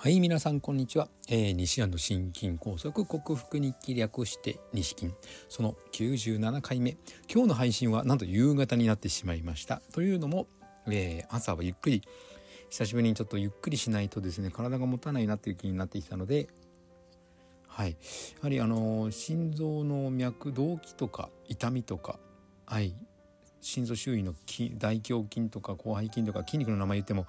はい皆さんこんにちは、えー、西安の心筋梗塞克服日記略して西筋その97回目。今日の配信はなんと夕方になってしまいました。というのも、えー、朝はゆっくり。久しぶりにちょっとゆっくりしないとですね体が持たないなっていう気になってきたのではい。やはりあの心臓の脈動悸とか痛みとかはい。心臓周囲の大胸筋とか広背筋とか筋肉の名前言っても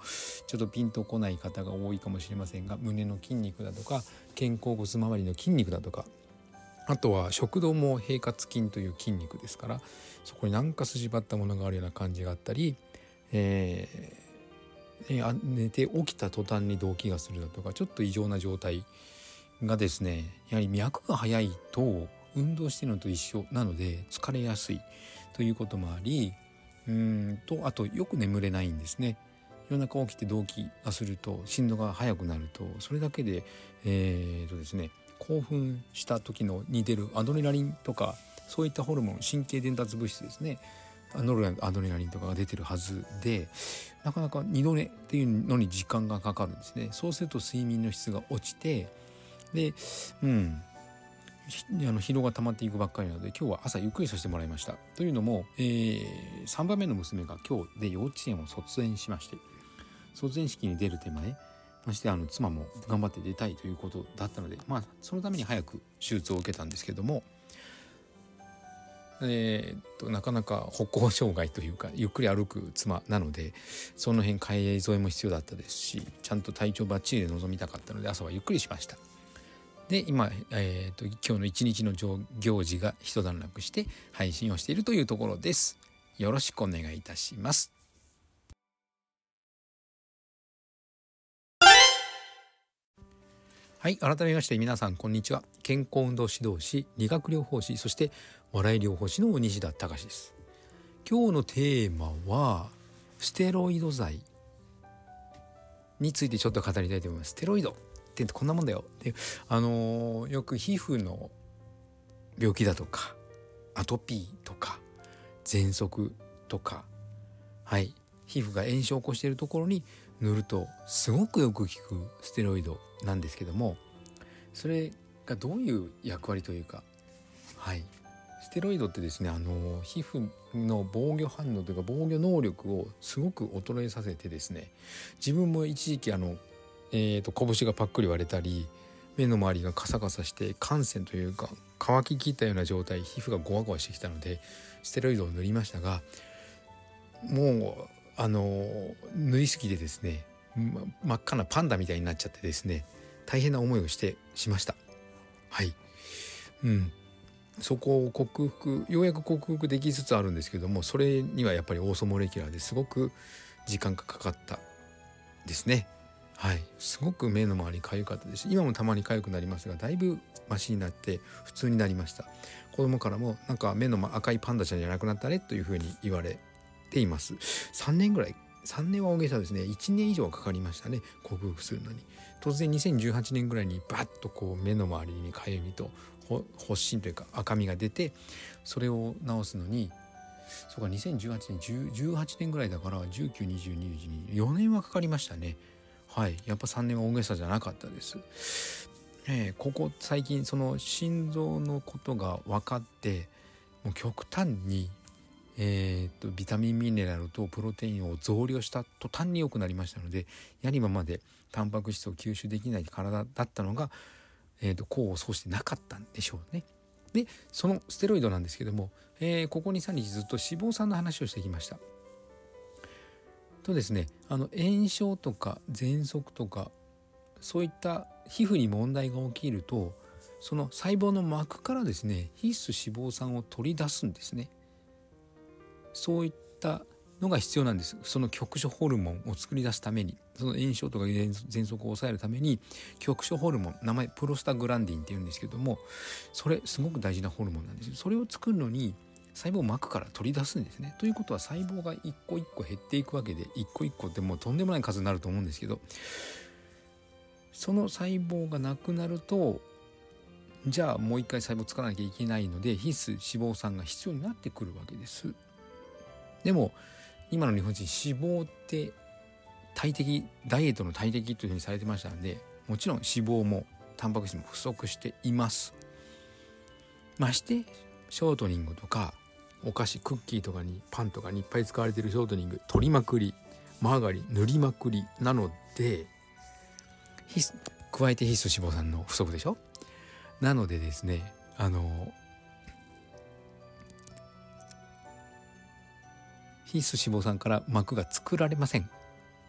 ちょっとピンとこない方が多いかもしれませんが胸の筋肉だとか肩甲骨周りの筋肉だとかあとは食道も平滑筋という筋肉ですからそこになんか筋張ったものがあるような感じがあったり、えー、寝て起きた途端に動悸がするだとかちょっと異常な状態がですねやはり脈が速いと運動してるのと一緒なので疲れやすい。ということもありうんとあとよく眠れないんですね。夜中起きて動悸がすると心臓が速くなるとそれだけでえー、とですね興奮した時のに出るアドレナリンとかそういったホルモン神経伝達物質ですね。ノルアドレナリンとかが出てるはずでなかなか二度寝っていうのに時間がかかるんですね。そうすると睡眠の質が落ちてでうんあの疲労が溜まっていくばっかりなので今日は朝ゆっくりさせてもらいましたというのも、えー、3番目の娘が今日で幼稚園を卒園しまして卒園式に出る手前ましてあの妻も頑張って出たいということだったのでまあそのために早く手術を受けたんですけどもえー、っとなかなか歩行障害というかゆっくり歩く妻なのでその辺帰り添えも必要だったですしちゃんと体調ばっちりで臨みたかったので朝はゆっくりしました。で今、えーと、今日の一日の行事が一段落して配信をしているというところです。よろしくお願いいたします。はい改めまして皆さんこんにちは健康運動指導士理学療法士そして笑い療法士の西田隆です今日のテーマはステロイド剤についてちょっと語りたいと思いますステロイド点ってこんなもんだよ。であのよく皮膚の病気だとかアトピーとか喘息とかはい皮膚が炎症を起こしているところに塗るとすごくよく効くステロイドなんですけどもそれがどういう役割というかはいステロイドってですねあの皮膚の防御反応というか防御能力をすごく衰えさせてですね自分も一時期あのえーと、拳がパックリ割れたり目の周りがカサカサして汗腺というか乾ききったような状態皮膚がゴワゴワしてきたのでステロイドを塗りましたがもうあの塗りすぎてですね真っ赤なパンダみたいになっちゃってですね大変な思いをしてしました。はい。うん。そこを克服ようやく克服できつつあるんですけどもそれにはやっぱりオーソモレキュラーですごく時間がかかったですね。はい。すごく目の周りかゆかったです。今もたまに痒くなりますがだいぶマシになって普通になりました。子供からもなんか目の赤いパンダちゃんじゃなくなったねというふうに言われています。3年ぐらい3年は大げさですね。1年以上かかりましたね。克服するのに。突然2018年ぐらいにバッとこう目の周りにかゆみと発疹というか赤みが出てそれを治すのにそうか2018年18年ぐらいだから19202224年はかかりましたね。はいやっぱ3年は大げさじゃなかったです。えー、ここ最近その心臓のことが分かってもう極端に、えーと、ビタミンミネラルとプロテインを増量した途端に良くなりましたのでやはり今までタンパク質を吸収できない体だったのが、えーと、功を奏してなかったんでしょうね。でそのステロイドなんですけども、えー、ここ23日ずっと脂肪酸の話をしてきました。とですね。あの炎症とか喘息とかそういった皮膚に問題が起きるとその細胞の膜からですね必須脂肪酸を取り出すんですね。そういったのが必要なんです。その局所ホルモンを作り出すためにその炎症とか喘息を抑えるために局所ホルモン名前プロスタグランディンっていうんですけどもそれすごく大事なホルモンなんです。それを作るのに細胞膜から取り出すんですね。ということは細胞が一個一個減っていくわけで一個一個ってもうとんでもない数になると思うんですけどその細胞がなくなるとじゃあもう一回細胞作らなきゃいけないので必須脂肪酸が必要になってくるわけです。でも今の日本人脂肪って大敵ダイエットの大敵というふうにされてましたんでもちろん脂肪もタンパク質も不足していますましてショートニングとかお菓子クッキーとかにパンとかにいっぱい使われてるショートニング取りまくりマーガリン塗りまくりなので加えて必須脂肪酸の不足でしょ？なのでですねあの必須脂肪酸から膜が作られません。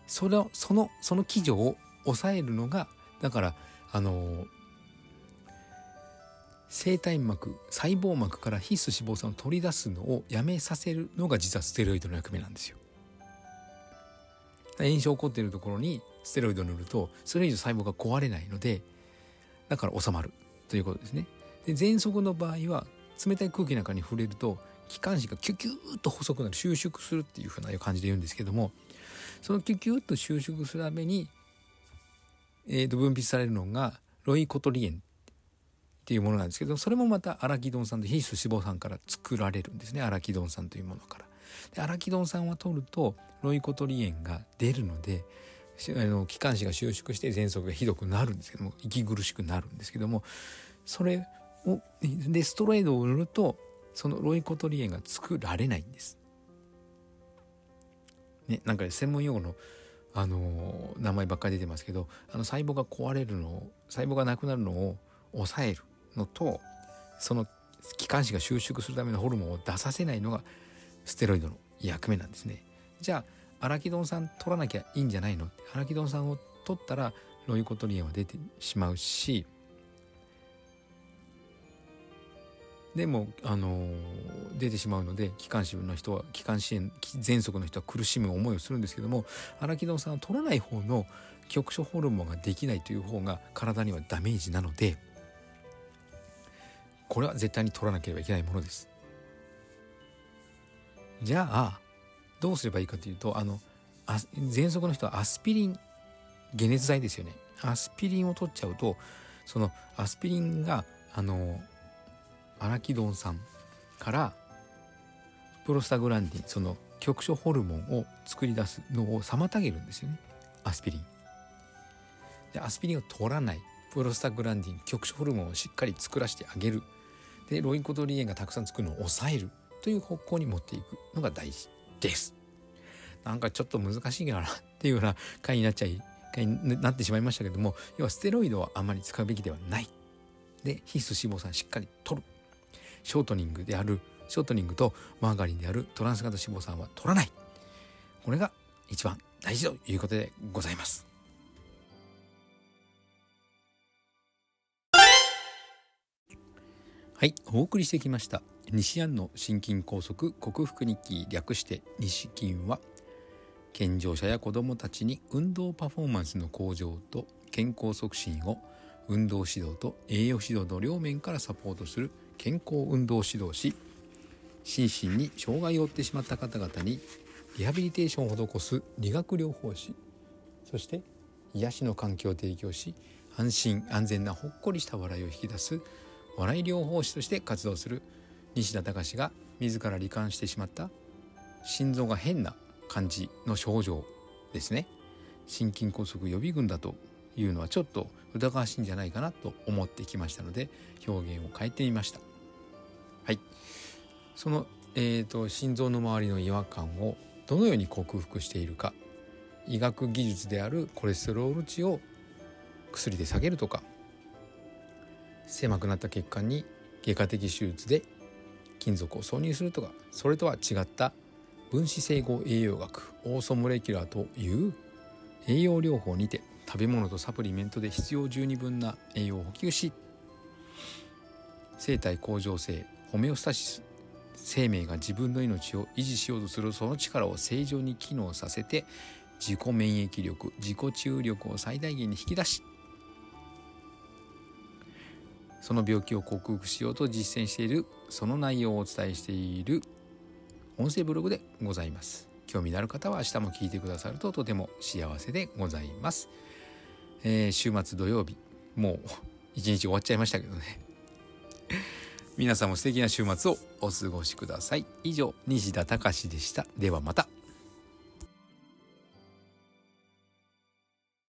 それそのその基準を抑えるのがだからあの生体膜細胞膜から必須脂肪酸を取り出すのをやめさせるのが実はステロイドの役目なんですよ。炎症起こっているところにステロイドを塗るとそれ以上細胞が壊れないのでだから収まるということですね。で喘息の場合は冷たい空気なんかに触れると気管支がキュキューッと細くなる収縮するっていうふうな感じで言うんですけどもそのキュキュッと収縮するために、えー、と分泌されるのがロイコトリエンっていうものなんですけどそれもまたアラキドン酸と必須脂肪酸から作られるんですねアラキドン酸というものから。でアラキドン酸は取るとロイコトリエンが出るのであの気管支が収縮して喘息がひどくなるんですけども息苦しくなるんですけどもそれをでストロイドを塗るとそのロイコトリエンが作られないんです。ね、なんか専門用語の、あの、名前ばっかり出てますけどあの細胞が壊れるのを細胞がなくなるのを抑えるのとその気管支が収縮するためのホルモンを出させないのがステロイドの役目なんですね。じゃあアラキドン酸取らなきゃいいんじゃないの？アラキドン酸を取ったらロイコトリエンは出てしまうしでも、あのー、出てしまうので気管支の人は気管支炎喘息の人は苦しむ思いをするんですけどもアラキドン酸を取らない方の局所ホルモンができないという方が体にはダメージなのでこれは絶対に取らなければいけないものです。じゃあどうすればいいかというとあの喘息の人はアスピリン解熱剤ですよねアスピリンを取っちゃうとそのアスピリンがあのアラキドン酸からプロスタグランディンその局所ホルモンを作り出すのを妨げるんですよねアスピリン。でアスピリンを取らないプロスタグランディン局所ホルモンをしっかり作らせてあげるでロイコトリエンがたくさん作るのを抑えるという方向に持っていくのが大事です。なんかちょっと難しいかなっていうような回になっちゃい回になってしまいましたけども要はステロイドはあまり使うべきではない。で必須脂肪酸しっかり取るショートニングであるショートニングとマーガリンであるトランス型脂肪酸は取らないこれが一番大事ということでございますはいお送りしてきました。西安の心筋梗塞克服日記略して西筋は健常者や子どもたちに運動パフォーマンスの向上と健康促進を運動指導と栄養指導の両面からサポートする健康運動指導し心身に障害を負ってしまった方々にリハビリテーションを施す理学療法士。そして癒しの環境を提供し安心安全なほっこりした笑いを引き出す笑い療法士として活動する西田隆が自ら罹患してしまった心臓が変な感じの症状ですね。心筋梗塞予備軍だというのはちょっと疑わしいんじゃないかなと思ってきましたので表現を変えてみました。はい、その、えーと、心臓の周りの違和感をどのように克服しているか医学技術であるコレステロール値を薬で下げるとか狭くなった血管に外科的手術で金属を挿入するとかそれとは違った分子整合栄養学オーソモレキュラーという栄養療法にて食べ物とサプリメントで必要十二分な栄養を補給し生体向上性ホメオスタシス生命が自分の命を維持しようとするその力を正常に機能させて自己免疫力自己注力を最大限に引き出しその病気を克服しようと実践しているその内容をお伝えしている音声ブログでございます。興味のある方は明日も聞いてくださるととても幸せでございます、えー、週末土曜日もう一日終わっちゃいましたけどね。皆さんも素敵な週末をお過ごしください。以上西田隆でした。ではまた。